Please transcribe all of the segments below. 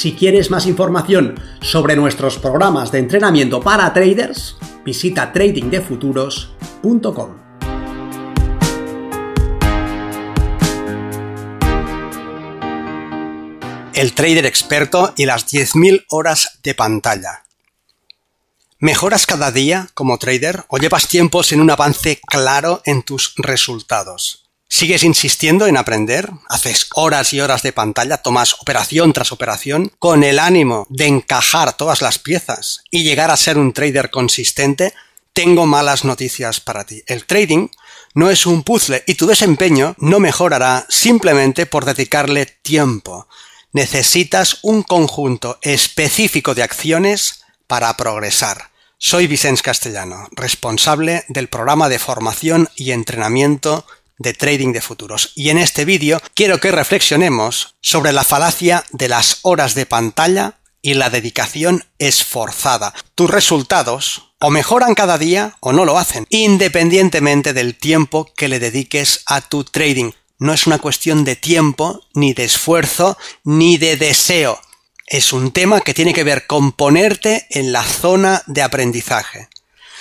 Si quieres más información sobre nuestros programas de entrenamiento para traders, visita tradingdefuturos.com. El trader experto y las 10.000 horas de pantalla. ¿Mejoras cada día como trader o llevas tiempos en un avance claro en tus resultados? ¿Sigues insistiendo en aprender? ¿Haces horas y horas de pantalla? ¿Tomas operación tras operación con el ánimo de encajar todas las piezas y llegar a ser un trader consistente? Tengo malas noticias para ti. El trading no es un puzzle y tu desempeño no mejorará simplemente por dedicarle tiempo. Necesitas un conjunto específico de acciones para progresar. Soy Vicens Castellano, responsable del programa de formación y entrenamiento de trading de futuros. Y en este vídeo quiero que reflexionemos sobre la falacia de las horas de pantalla y la dedicación esforzada. Tus resultados o mejoran cada día o no lo hacen, independientemente del tiempo que le dediques a tu trading. No es una cuestión de tiempo, ni de esfuerzo, ni de deseo. Es un tema que tiene que ver con ponerte en la zona de aprendizaje.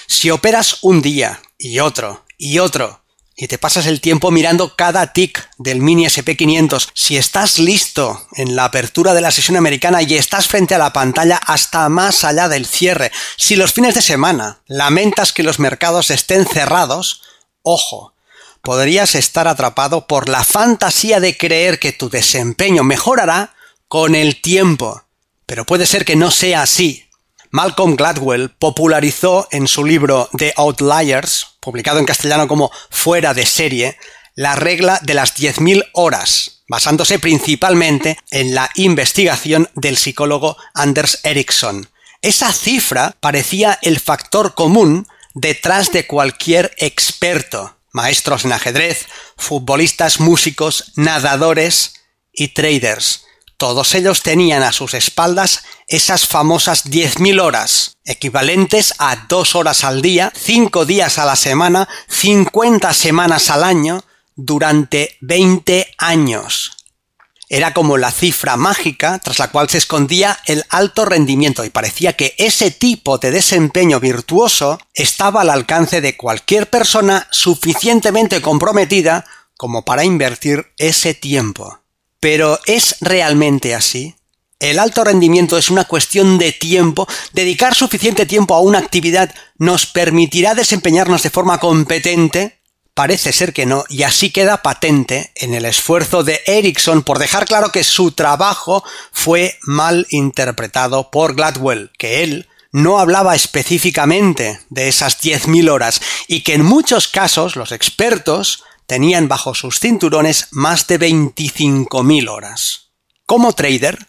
Si operas un día y otro y otro y te pasas el tiempo mirando cada tick del mini SP500. Si estás listo en la apertura de la sesión americana y estás frente a la pantalla hasta más allá del cierre, si los fines de semana lamentas que los mercados estén cerrados, ojo, podrías estar atrapado por la fantasía de creer que tu desempeño mejorará con el tiempo. Pero puede ser que no sea así. Malcolm Gladwell popularizó en su libro The Outliers, publicado en castellano como Fuera de serie, la regla de las 10.000 horas, basándose principalmente en la investigación del psicólogo Anders Ericsson. Esa cifra parecía el factor común detrás de cualquier experto, maestros en ajedrez, futbolistas, músicos, nadadores y traders. Todos ellos tenían a sus espaldas esas famosas 10.000 horas, equivalentes a dos horas al día, cinco días a la semana, 50 semanas al año, durante 20 años. Era como la cifra mágica tras la cual se escondía el alto rendimiento y parecía que ese tipo de desempeño virtuoso estaba al alcance de cualquier persona suficientemente comprometida como para invertir ese tiempo. Pero ¿es realmente así? El alto rendimiento es una cuestión de tiempo. Dedicar suficiente tiempo a una actividad nos permitirá desempeñarnos de forma competente. Parece ser que no, y así queda patente en el esfuerzo de Ericsson por dejar claro que su trabajo fue mal interpretado por Gladwell, que él no hablaba específicamente de esas 10.000 horas y que en muchos casos los expertos tenían bajo sus cinturones más de 25.000 horas. Como trader,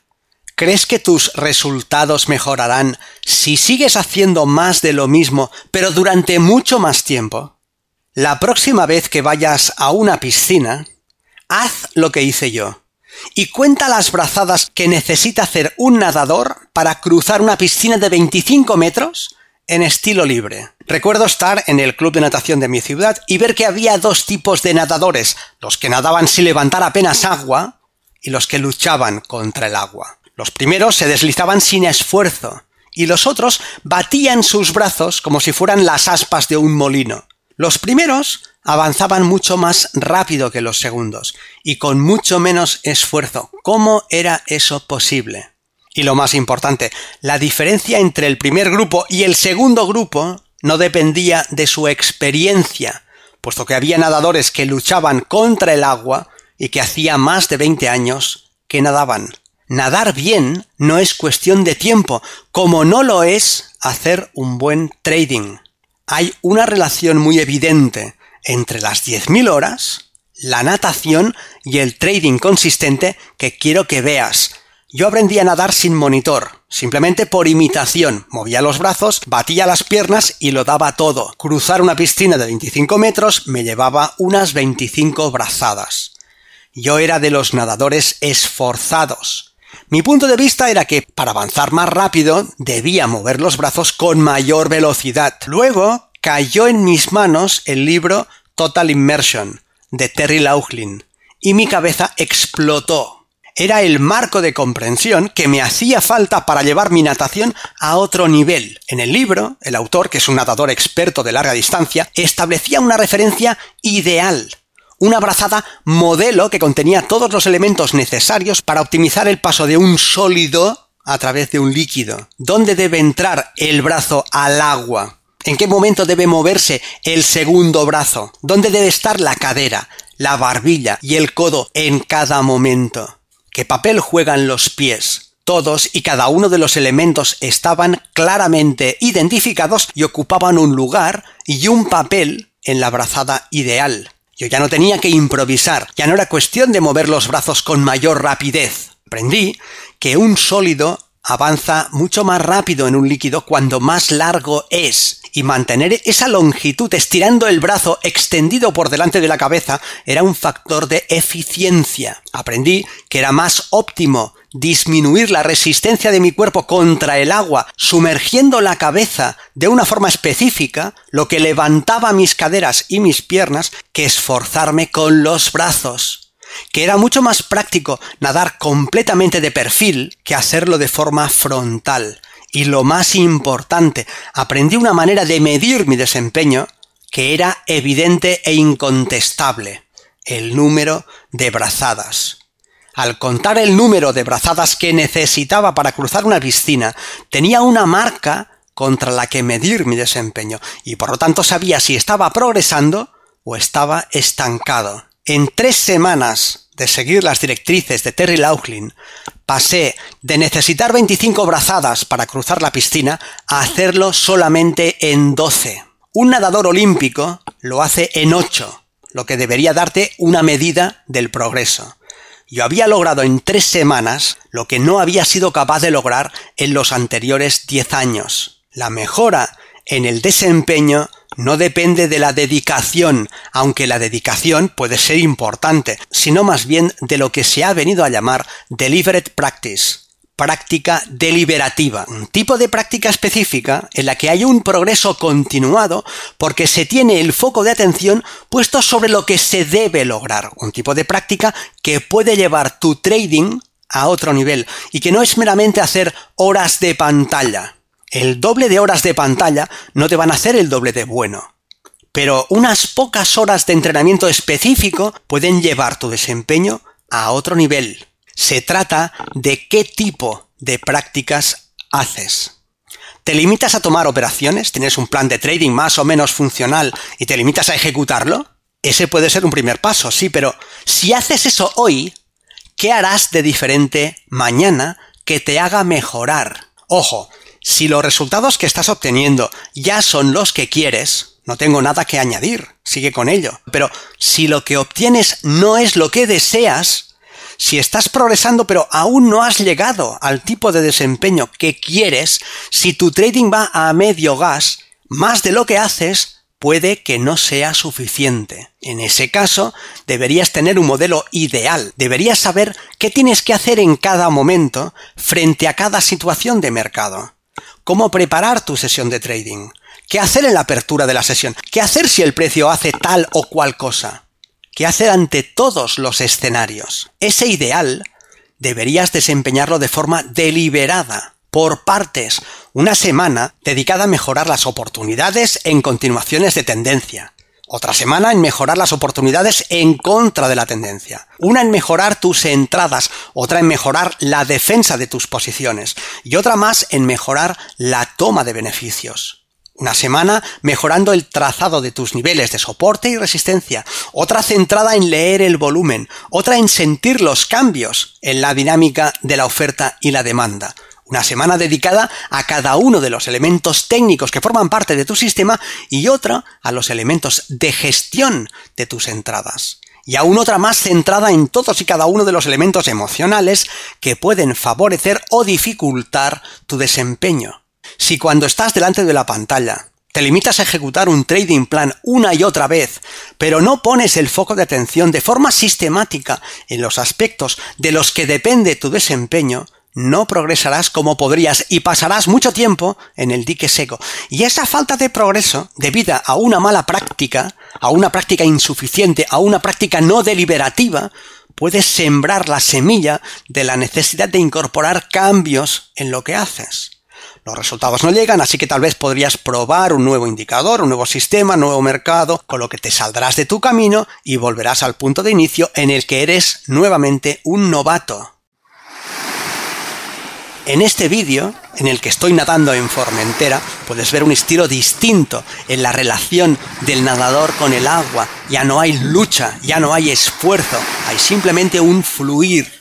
¿crees que tus resultados mejorarán si sigues haciendo más de lo mismo, pero durante mucho más tiempo? La próxima vez que vayas a una piscina, haz lo que hice yo y cuenta las brazadas que necesita hacer un nadador para cruzar una piscina de 25 metros en estilo libre. Recuerdo estar en el club de natación de mi ciudad y ver que había dos tipos de nadadores, los que nadaban sin levantar apenas agua y los que luchaban contra el agua. Los primeros se deslizaban sin esfuerzo y los otros batían sus brazos como si fueran las aspas de un molino. Los primeros avanzaban mucho más rápido que los segundos y con mucho menos esfuerzo. ¿Cómo era eso posible? Y lo más importante, la diferencia entre el primer grupo y el segundo grupo no dependía de su experiencia, puesto que había nadadores que luchaban contra el agua y que hacía más de 20 años que nadaban. Nadar bien no es cuestión de tiempo, como no lo es hacer un buen trading. Hay una relación muy evidente entre las 10.000 horas, la natación y el trading consistente que quiero que veas Yo aprendí a nadar sin monitor, simplemente por imitación. Movía los brazos, batía las piernas y lo daba todo. Cruzar una piscina de 25 metros me llevaba unas 25 brazadas. Yo era de los nadadores esforzados. Mi punto de vista era que para avanzar más rápido debía mover los brazos con mayor velocidad. Luego cayó en mis manos el libro Total Immersion de Terry Laughlin y mi cabeza explotó era el marco de comprensión que me hacía falta para llevar mi natación a otro nivel. En el libro, el autor, que es un nadador experto de larga distancia, establecía una referencia ideal, una brazada modelo que contenía todos los elementos necesarios para optimizar el paso de un sólido a través de un líquido. ¿Dónde debe entrar el brazo al agua? ¿En qué momento debe moverse el segundo brazo? ¿Dónde debe estar la cadera, la barbilla y el codo en cada momento? ¿Qué papel juegan los pies? Todos y cada uno de los elementos estaban claramente identificados y ocupaban un lugar y un papel en la brazada ideal. Yo ya no tenía que improvisar, ya no era cuestión de mover los brazos con mayor rapidez. Aprendí que un sólido avanza mucho más rápido en un líquido cuando más largo es, y mantener esa longitud estirando el brazo extendido por delante de la cabeza era un factor de eficiencia. Aprendí que era más óptimo disminuir la resistencia de mi cuerpo contra el agua sumergiendo la cabeza de una forma específica, lo que levantaba mis caderas y mis piernas, que esforzarme con los brazos que era mucho más práctico nadar completamente de perfil que hacerlo de forma frontal. Y lo más importante, aprendí una manera de medir mi desempeño que era evidente e incontestable, el número de brazadas. Al contar el número de brazadas que necesitaba para cruzar una piscina, tenía una marca contra la que medir mi desempeño y por lo tanto sabía si estaba progresando o estaba estancado. En tres semanas de seguir las directrices de Terry Laughlin, pasé de necesitar 25 brazadas para cruzar la piscina a hacerlo solamente en 12. Un nadador olímpico lo hace en 8, lo que debería darte una medida del progreso. Yo había logrado en tres semanas lo que no había sido capaz de lograr en los anteriores 10 años. La mejora en el desempeño no depende de la dedicación, aunque la dedicación puede ser importante, sino más bien de lo que se ha venido a llamar deliberate practice, práctica deliberativa, un tipo de práctica específica en la que hay un progreso continuado porque se tiene el foco de atención puesto sobre lo que se debe lograr, un tipo de práctica que puede llevar tu trading a otro nivel y que no es meramente hacer horas de pantalla, el doble de horas de pantalla no te van a hacer el doble de bueno. Pero unas pocas horas de entrenamiento específico pueden llevar tu desempeño a otro nivel. Se trata de qué tipo de prácticas haces. ¿Te limitas a tomar operaciones? ¿Tienes un plan de trading más o menos funcional y te limitas a ejecutarlo? Ese puede ser un primer paso, sí, pero si haces eso hoy, ¿qué harás de diferente mañana que te haga mejorar? Ojo, si los resultados que estás obteniendo ya son los que quieres, no tengo nada que añadir, sigue con ello. Pero si lo que obtienes no es lo que deseas, si estás progresando pero aún no has llegado al tipo de desempeño que quieres, si tu trading va a medio gas, más de lo que haces, puede que no sea suficiente. En ese caso, deberías tener un modelo ideal, deberías saber qué tienes que hacer en cada momento frente a cada situación de mercado cómo preparar tu sesión de trading, qué hacer en la apertura de la sesión, qué hacer si el precio hace tal o cual cosa, qué hacer ante todos los escenarios. Ese ideal deberías desempeñarlo de forma deliberada, por partes, una semana dedicada a mejorar las oportunidades en continuaciones de tendencia, otra semana en mejorar las oportunidades en contra de la tendencia. Una en mejorar tus entradas, otra en mejorar la defensa de tus posiciones y otra más en mejorar la toma de beneficios. Una semana mejorando el trazado de tus niveles de soporte y resistencia, otra centrada en leer el volumen, otra en sentir los cambios en la dinámica de la oferta y la demanda, una semana dedicada a cada uno de los elementos técnicos que forman parte de tu sistema y otra a los elementos de gestión de tus entradas. y aún otra más centrada en todos y cada uno de los elementos emocionales que pueden favorecer o dificultar tu desempeño. Si cuando estás delante de la pantalla te limitas a ejecutar un trading plan una y otra vez, pero no pones el foco de atención de forma sistemática en los aspectos de los que depende tu desempeño, no progresarás como podrías y pasarás mucho tiempo en el dique seco. Y esa falta de progreso, debida a una mala práctica, a una práctica insuficiente, a una práctica no deliberativa, puede sembrar la semilla de la necesidad de incorporar cambios en lo que haces. Los resultados no llegan, así que tal vez podrías probar un nuevo indicador, un nuevo sistema, un nuevo mercado, con lo que te saldrás de tu camino y volverás al punto de inicio en el que eres nuevamente un novato. En este vídeo, en el que estoy nadando en Formentera, puedes ver un estilo distinto en la relación del nadador con el agua. Ya no hay lucha, ya no hay esfuerzo, hay simplemente un fluir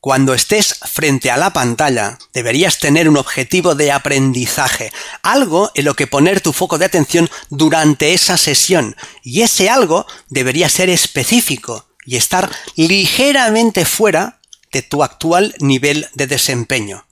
cuando estés frente a la pantalla, deberías tener un objetivo de aprendizaje, algo en lo que poner tu foco de atención durante esa sesión, y ese algo debería ser específico y estar ligeramente fuera tu actual nivel de desempeño.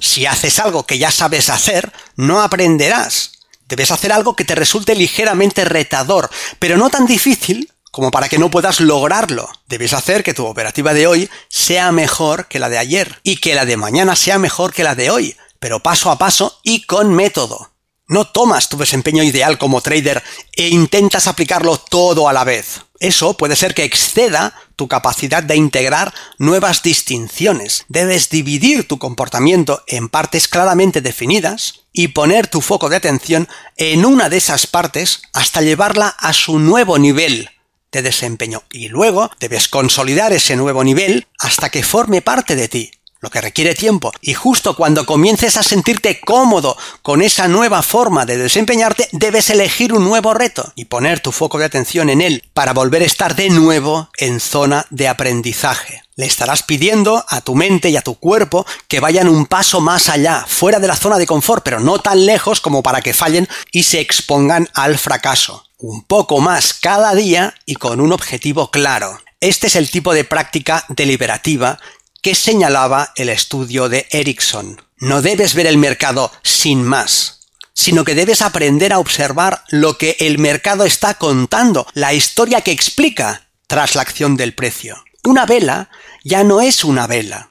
Si haces algo que ya sabes hacer, no aprenderás. Debes hacer algo que te resulte ligeramente retador, pero no tan difícil como para que no puedas lograrlo. Debes hacer que tu operativa de hoy sea mejor que la de ayer y que la de mañana sea mejor que la de hoy, pero paso a paso y con método. No tomas tu desempeño ideal como trader e intentas aplicarlo todo a la vez. Eso puede ser que exceda tu capacidad de integrar nuevas distinciones. Debes dividir tu comportamiento en partes claramente definidas y poner tu foco de atención en una de esas partes hasta llevarla a su nuevo nivel de desempeño y luego debes consolidar ese nuevo nivel hasta que forme parte de ti, lo que requiere tiempo. Y justo cuando comiences a sentirte cómodo con esa nueva forma de desempeñarte, debes elegir un nuevo reto y poner tu foco de atención en él para volver a estar de nuevo en zona de aprendizaje. Le estarás pidiendo a tu mente y a tu cuerpo que vayan un paso más allá, fuera de la zona de confort, pero no tan lejos como para que fallen y se expongan al fracaso un poco más cada día y con un objetivo claro. Este es el tipo de práctica deliberativa que señalaba el estudio de Erickson. No debes ver el mercado sin más, sino que debes aprender a observar lo que el mercado está contando, la historia que explica tras la acción del precio. Una vela ya no es una vela,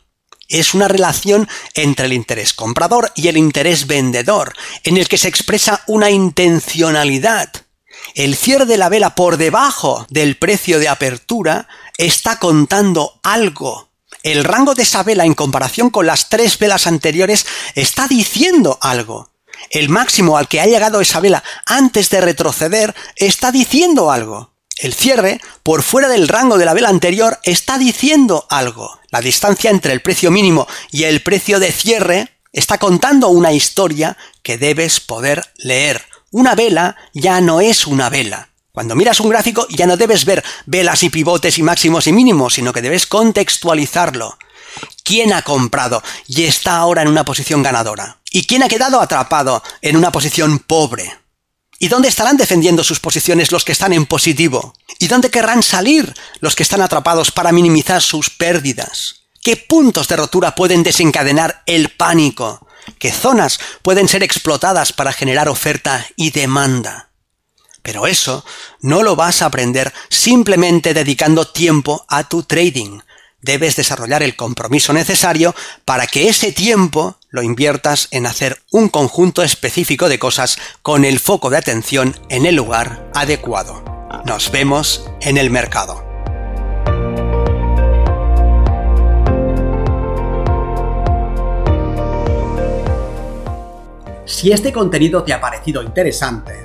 es una relación entre el interés comprador y el interés vendedor, en el que se expresa una intencionalidad, el cierre de la vela por debajo del precio de apertura está contando algo. El rango de esa vela en comparación con las tres velas anteriores está diciendo algo. El máximo al que ha llegado esa vela antes de retroceder está diciendo algo. El cierre, por fuera del rango de la vela anterior, está diciendo algo. La distancia entre el precio mínimo y el precio de cierre está contando una historia que debes poder leer. Una vela ya no es una vela. Cuando miras un gráfico ya no debes ver velas y pivotes y máximos y mínimos, sino que debes contextualizarlo. ¿Quién ha comprado y está ahora en una posición ganadora? ¿Y quién ha quedado atrapado en una posición pobre? ¿Y dónde estarán defendiendo sus posiciones los que están en positivo? ¿Y dónde querrán salir los que están atrapados para minimizar sus pérdidas? ¿Qué puntos de rotura pueden desencadenar el pánico? que zonas pueden ser explotadas para generar oferta y demanda. Pero eso no lo vas a aprender simplemente dedicando tiempo a tu trading. Debes desarrollar el compromiso necesario para que ese tiempo lo inviertas en hacer un conjunto específico de cosas con el foco de atención en el lugar adecuado. Nos vemos en el mercado. Si este contenido te ha parecido interesante,